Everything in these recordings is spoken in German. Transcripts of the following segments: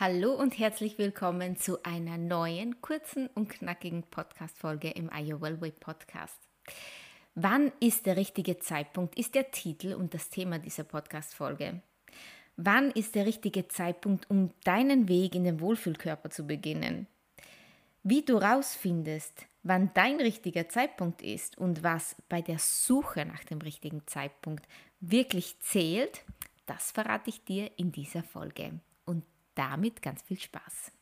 Hallo und herzlich willkommen zu einer neuen, kurzen und knackigen Podcast-Folge im Iowa Way Podcast. Wann ist der richtige Zeitpunkt, ist der Titel und das Thema dieser Podcast-Folge. Wann ist der richtige Zeitpunkt, um deinen Weg in den Wohlfühlkörper zu beginnen? Wie du rausfindest, wann dein richtiger Zeitpunkt ist und was bei der Suche nach dem richtigen Zeitpunkt wirklich zählt, das verrate ich dir in dieser Folge damit ganz viel Spaß.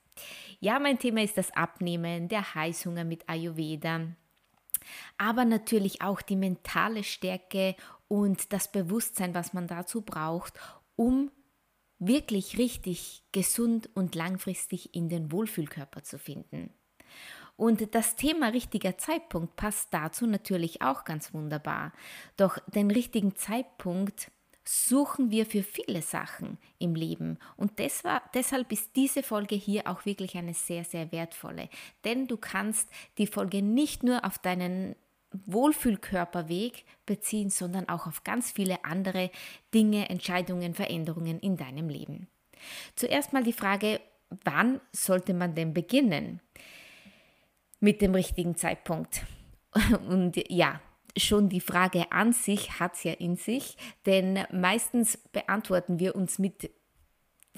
Ja, mein Thema ist das Abnehmen, der Heißhunger mit Ayurveda, aber natürlich auch die mentale Stärke und das Bewusstsein, was man dazu braucht, um wirklich richtig gesund und langfristig in den Wohlfühlkörper zu finden. Und das Thema richtiger Zeitpunkt passt dazu natürlich auch ganz wunderbar. Doch den richtigen Zeitpunkt suchen wir für viele Sachen im Leben. Und deshalb ist diese Folge hier auch wirklich eine sehr, sehr wertvolle. Denn du kannst die Folge nicht nur auf deinen Wohlfühlkörperweg beziehen, sondern auch auf ganz viele andere Dinge, Entscheidungen, Veränderungen in deinem Leben. Zuerst mal die Frage, wann sollte man denn beginnen mit dem richtigen Zeitpunkt? Und ja, schon die Frage an sich hat es ja in sich, denn meistens beantworten wir uns mit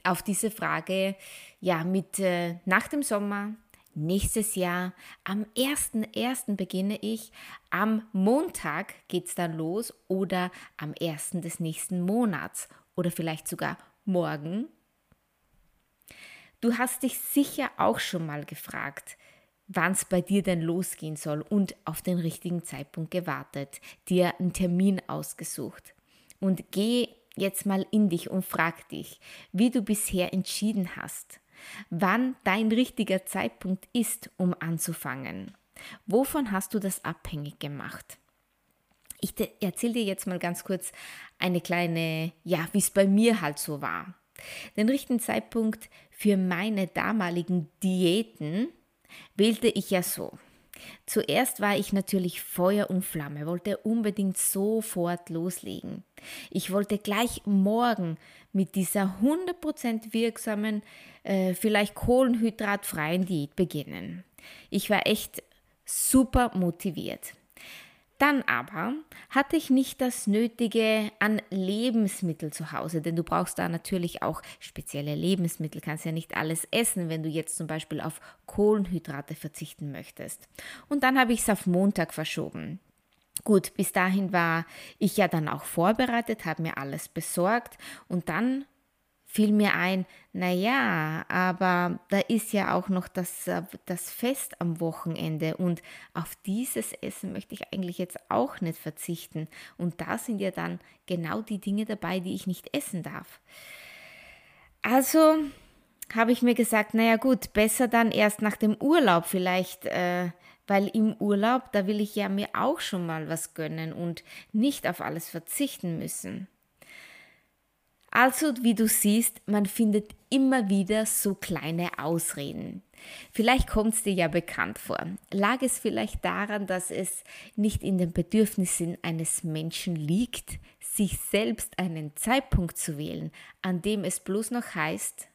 auf diese Frage ja mit äh, nach dem Sommer, nächstes Jahr, am 1.1. beginne ich, am Montag geht es dann los oder am 1. des nächsten Monats oder vielleicht sogar morgen. Du hast dich sicher auch schon mal gefragt, wann es bei dir denn losgehen soll und auf den richtigen Zeitpunkt gewartet, dir einen Termin ausgesucht. Und geh jetzt mal in dich und frag dich, wie du bisher entschieden hast, wann dein richtiger Zeitpunkt ist, um anzufangen. Wovon hast du das abhängig gemacht? Ich erzähle dir jetzt mal ganz kurz eine kleine, ja, wie es bei mir halt so war. Den richtigen Zeitpunkt für meine damaligen Diäten wählte ich ja so. Zuerst war ich natürlich Feuer und Flamme, wollte unbedingt sofort loslegen. Ich wollte gleich morgen mit dieser 100% wirksamen, äh, vielleicht kohlenhydratfreien Diät beginnen. Ich war echt super motiviert. Dann aber hatte ich nicht das Nötige an Lebensmittel zu Hause, denn du brauchst da natürlich auch spezielle Lebensmittel, kannst ja nicht alles essen, wenn du jetzt zum Beispiel auf Kohlenhydrate verzichten möchtest. Und dann habe ich es auf Montag verschoben. Gut, bis dahin war ich ja dann auch vorbereitet, habe mir alles besorgt und dann fiel mir ein, naja, aber da ist ja auch noch das, äh, das Fest am Wochenende und auf dieses Essen möchte ich eigentlich jetzt auch nicht verzichten. Und da sind ja dann genau die Dinge dabei, die ich nicht essen darf. Also habe ich mir gesagt, naja gut, besser dann erst nach dem Urlaub vielleicht. Äh, weil im Urlaub, da will ich ja mir auch schon mal was gönnen und nicht auf alles verzichten müssen. Also, wie du siehst, man findet immer wieder so kleine Ausreden. Vielleicht kommt es dir ja bekannt vor. Lag es vielleicht daran, dass es nicht in den Bedürfnissen eines Menschen liegt, sich selbst einen Zeitpunkt zu wählen, an dem es bloß noch heißt,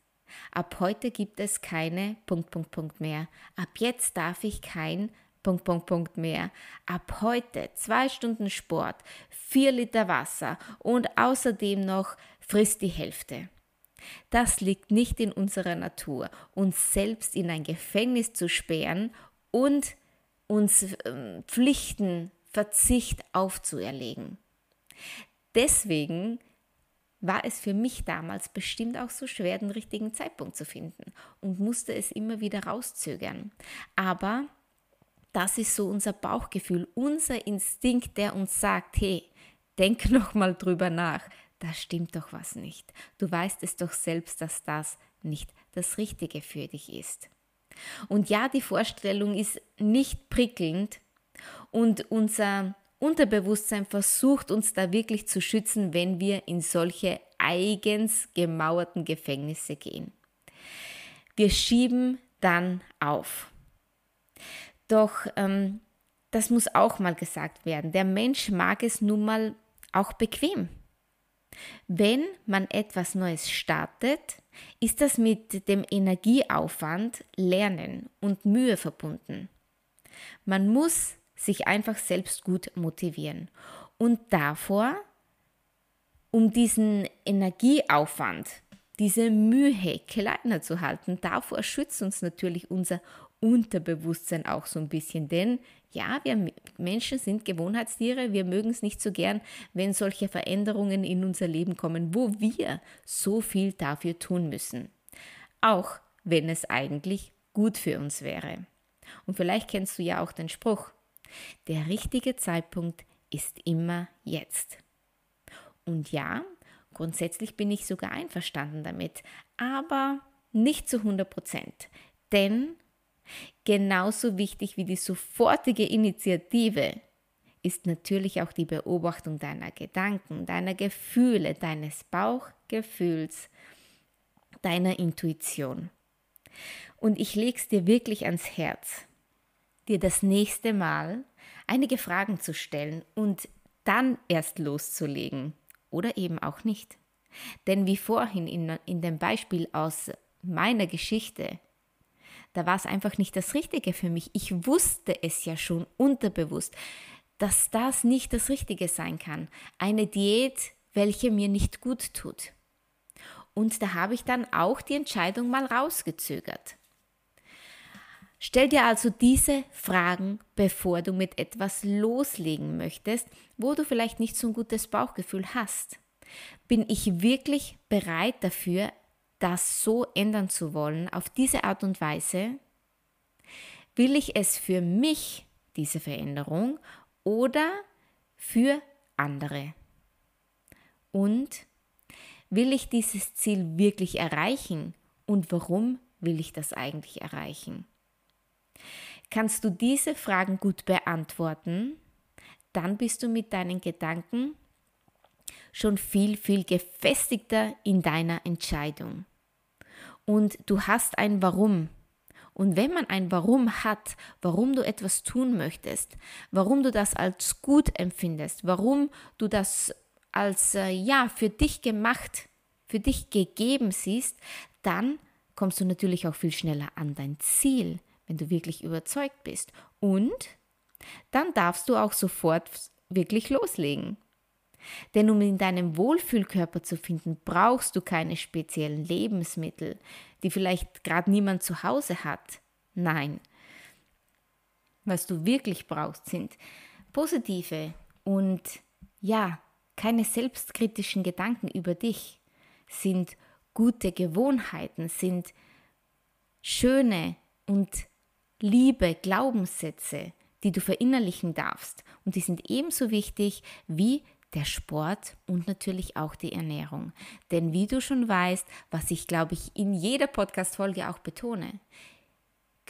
ab heute gibt es keine Punkt, Punkt, Punkt mehr. Ab jetzt darf ich kein Punkt, Punkt, Punkt mehr. Ab heute zwei Stunden Sport, vier Liter Wasser und außerdem noch frisst die Hälfte. Das liegt nicht in unserer Natur, uns selbst in ein Gefängnis zu sperren und uns äh, Pflichten, Verzicht aufzuerlegen. Deswegen war es für mich damals bestimmt auch so schwer, den richtigen Zeitpunkt zu finden und musste es immer wieder rauszögern. Aber das ist so unser Bauchgefühl, unser Instinkt, der uns sagt, hey, denk noch mal drüber nach da stimmt doch was nicht. Du weißt es doch selbst, dass das nicht das Richtige für dich ist. Und ja, die Vorstellung ist nicht prickelnd, Und unser Unterbewusstsein versucht uns da wirklich zu schützen, wenn wir in solche eigens gemauerten Gefängnisse gehen. Wir schieben dann auf. Doch ähm, das muss auch mal gesagt werden. Der Mensch mag es nun mal auch bequem. Wenn man etwas Neues startet, ist das mit dem Energieaufwand, Lernen und Mühe verbunden. Man muss sich einfach selbst gut motivieren. Und davor, um diesen Energieaufwand, diese Mühe kleiner zu halten, davor schützt uns natürlich unser Unterbewusstsein auch so ein bisschen. Denn ja, wir Menschen sind Gewohnheitstiere, wir mögen es nicht so gern, wenn solche Veränderungen in unser Leben kommen, wo wir so viel dafür tun müssen. Auch wenn es eigentlich gut für uns wäre. Und vielleicht kennst du ja auch den Spruch, der richtige Zeitpunkt ist immer jetzt. Und ja, grundsätzlich bin ich sogar einverstanden damit, aber nicht zu 100 Prozent. Denn genauso wichtig wie die sofortige Initiative ist natürlich auch die Beobachtung deiner Gedanken, deiner Gefühle, deines Bauchgefühls, deiner Intuition. Und ich lege es dir wirklich ans Herz dir das nächste Mal einige Fragen zu stellen und dann erst loszulegen oder eben auch nicht. Denn wie vorhin in, in dem Beispiel aus meiner Geschichte, da war es einfach nicht das Richtige für mich. Ich wusste es ja schon unterbewusst, dass das nicht das Richtige sein kann. Eine Diät, welche mir nicht gut tut. Und da habe ich dann auch die Entscheidung mal rausgezögert. Stell dir also diese Fragen, bevor du mit etwas loslegen möchtest, wo du vielleicht nicht so ein gutes Bauchgefühl hast. Bin ich wirklich bereit dafür, das so ändern zu wollen, auf diese Art und Weise? Will ich es für mich, diese Veränderung, oder für andere? Und will ich dieses Ziel wirklich erreichen? Und warum will ich das eigentlich erreichen? Kannst du diese Fragen gut beantworten, dann bist du mit deinen Gedanken schon viel, viel gefestigter in deiner Entscheidung. Und du hast ein Warum. Und wenn man ein Warum hat, warum du etwas tun möchtest, warum du das als gut empfindest, warum du das als äh, ja für dich gemacht, für dich gegeben siehst, dann kommst du natürlich auch viel schneller an dein Ziel wenn du wirklich überzeugt bist. Und dann darfst du auch sofort wirklich loslegen. Denn um in deinem Wohlfühlkörper zu finden, brauchst du keine speziellen Lebensmittel, die vielleicht gerade niemand zu Hause hat. Nein. Was du wirklich brauchst, sind positive und ja, keine selbstkritischen Gedanken über dich, sind gute Gewohnheiten, sind schöne und Liebe, Glaubenssätze, die du verinnerlichen darfst. Und die sind ebenso wichtig wie der Sport und natürlich auch die Ernährung. Denn wie du schon weißt, was ich glaube ich in jeder Podcast-Folge auch betone,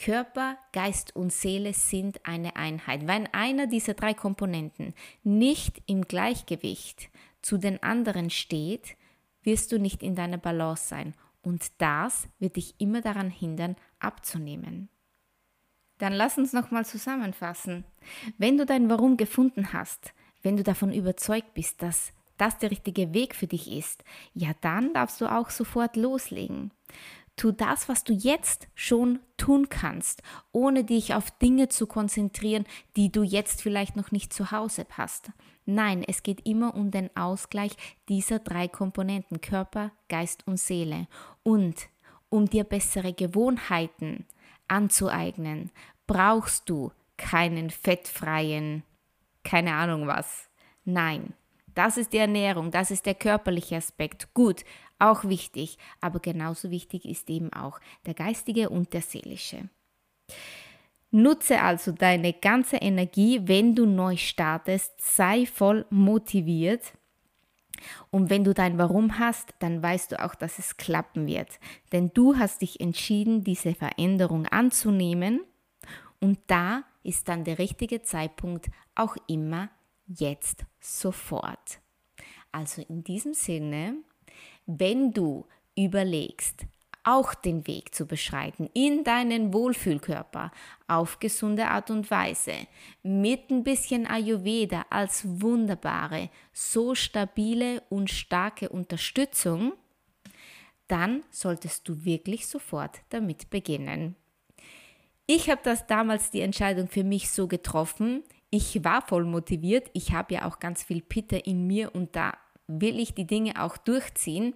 Körper, Geist und Seele sind eine Einheit. Wenn einer dieser drei Komponenten nicht im Gleichgewicht zu den anderen steht, wirst du nicht in deiner Balance sein. Und das wird dich immer daran hindern, abzunehmen. Dann lass uns nochmal zusammenfassen. Wenn du dein Warum gefunden hast, wenn du davon überzeugt bist, dass das der richtige Weg für dich ist, ja, dann darfst du auch sofort loslegen. Tu das, was du jetzt schon tun kannst, ohne dich auf Dinge zu konzentrieren, die du jetzt vielleicht noch nicht zu Hause hast. Nein, es geht immer um den Ausgleich dieser drei Komponenten Körper, Geist und Seele und um dir bessere Gewohnheiten anzueignen, brauchst du keinen fettfreien, keine Ahnung was. Nein, das ist die Ernährung, das ist der körperliche Aspekt. Gut, auch wichtig, aber genauso wichtig ist eben auch der geistige und der seelische. Nutze also deine ganze Energie, wenn du neu startest, sei voll motiviert und wenn du dein Warum hast, dann weißt du auch, dass es klappen wird. Denn du hast dich entschieden, diese Veränderung anzunehmen und da ist dann der richtige Zeitpunkt auch immer jetzt sofort. Also in diesem Sinne, wenn du überlegst, auch den Weg zu beschreiten in deinen Wohlfühlkörper auf gesunde Art und Weise, mit ein bisschen Ayurveda als wunderbare, so stabile und starke Unterstützung, dann solltest du wirklich sofort damit beginnen. Ich habe das damals die Entscheidung für mich so getroffen. Ich war voll motiviert. Ich habe ja auch ganz viel Pitte in mir und da will ich die Dinge auch durchziehen.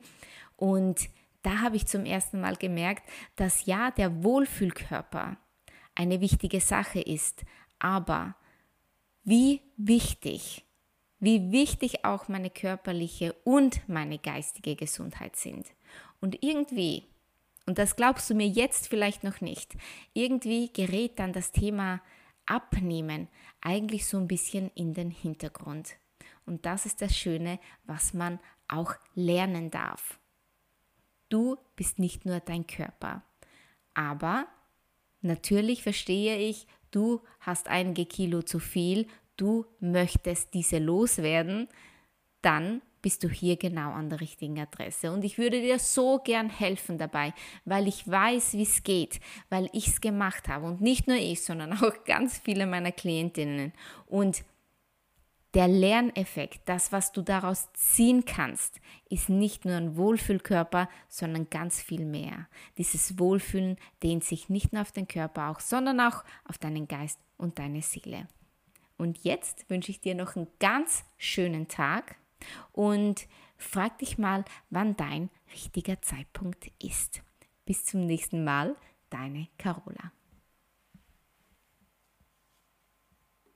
Und da habe ich zum ersten Mal gemerkt, dass ja der Wohlfühlkörper eine wichtige Sache ist, aber wie wichtig, wie wichtig auch meine körperliche und meine geistige Gesundheit sind. Und irgendwie, und das glaubst du mir jetzt vielleicht noch nicht, irgendwie gerät dann das Thema Abnehmen eigentlich so ein bisschen in den Hintergrund. Und das ist das Schöne, was man auch lernen darf. Du bist nicht nur dein Körper. Aber natürlich verstehe ich, du hast einige Kilo zu viel, du möchtest diese loswerden, dann bist du hier genau an der richtigen Adresse. Und ich würde dir so gern helfen dabei, weil ich weiß, wie es geht, weil ich es gemacht habe. Und nicht nur ich, sondern auch ganz viele meiner Klientinnen. Und der Lerneffekt, das, was du daraus ziehen kannst, ist nicht nur ein Wohlfühlkörper, sondern ganz viel mehr. Dieses Wohlfühlen dehnt sich nicht nur auf den Körper auch, sondern auch auf deinen Geist und deine Seele. Und jetzt wünsche ich dir noch einen ganz schönen Tag und frag dich mal, wann dein richtiger Zeitpunkt ist. Bis zum nächsten Mal, deine Carola.